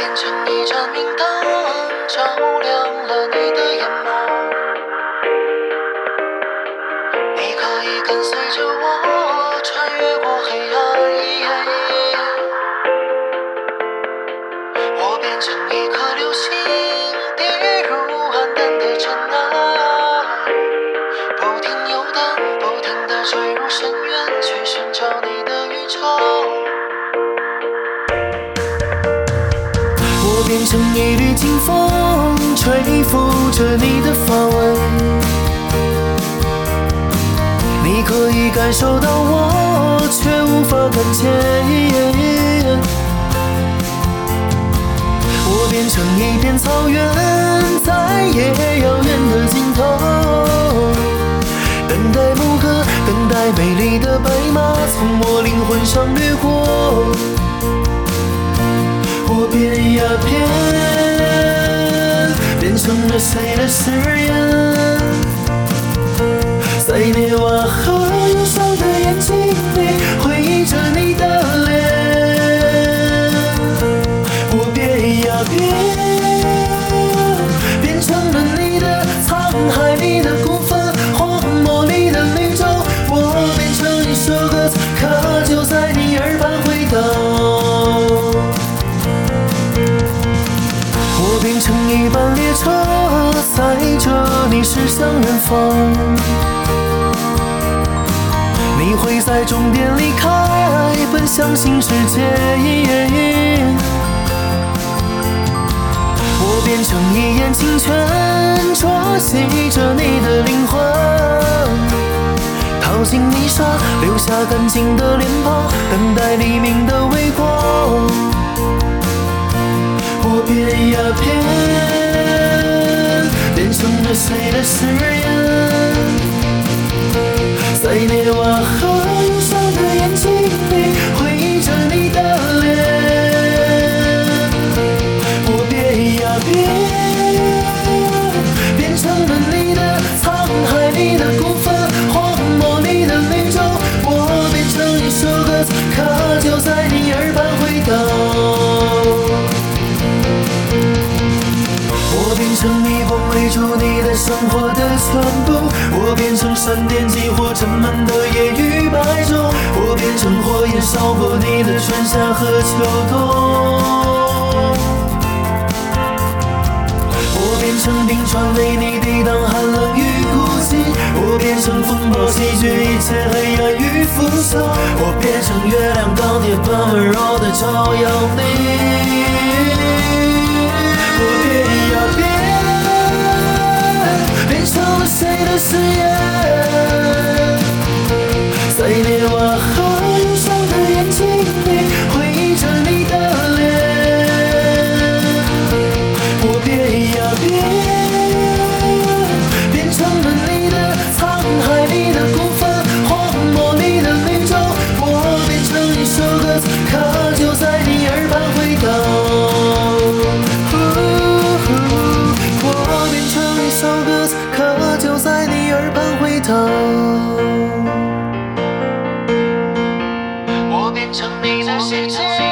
变成一盏明灯，照亮了你的眼眸。你可以跟随着我，穿越过黑暗。我变成一颗流星，跌入暗淡的尘埃，不停游荡，不停地坠入深渊，去寻找你的宇宙。变成一缕清风，吹拂着你的发尾。你可以感受到我，却无法看见。我变成一片草原，在夜遥远的尽头，等待牧歌，等待美丽的白马从我灵魂上掠过。我变呀变，成了谁的誓言？在涅瓦一班列车，载着你驶向远方。你会在终点离开，奔向新世界。我变成一眼清泉，捉洗着你的灵魂，淘尽泥沙，留下干净的脸庞，等待黎明的微光。我变呀变，变成了谁的誓言？在涅瓦河忧伤的眼睛里，回忆着你的脸。我变呀变，变成了你的沧海里的孤帆，荒漠里的绿洲。我变成一首歌可，就在你耳畔回荡。住你的生活的全部，我变成闪电激活沉闷的夜与白昼，我变成火焰烧过你的春夏和秋冬，我变成冰川为你抵挡寒冷与孤寂，我变成风暴席卷一切黑暗与腐朽，我变成月亮钢铁般温柔的照耀你。沉迷在心。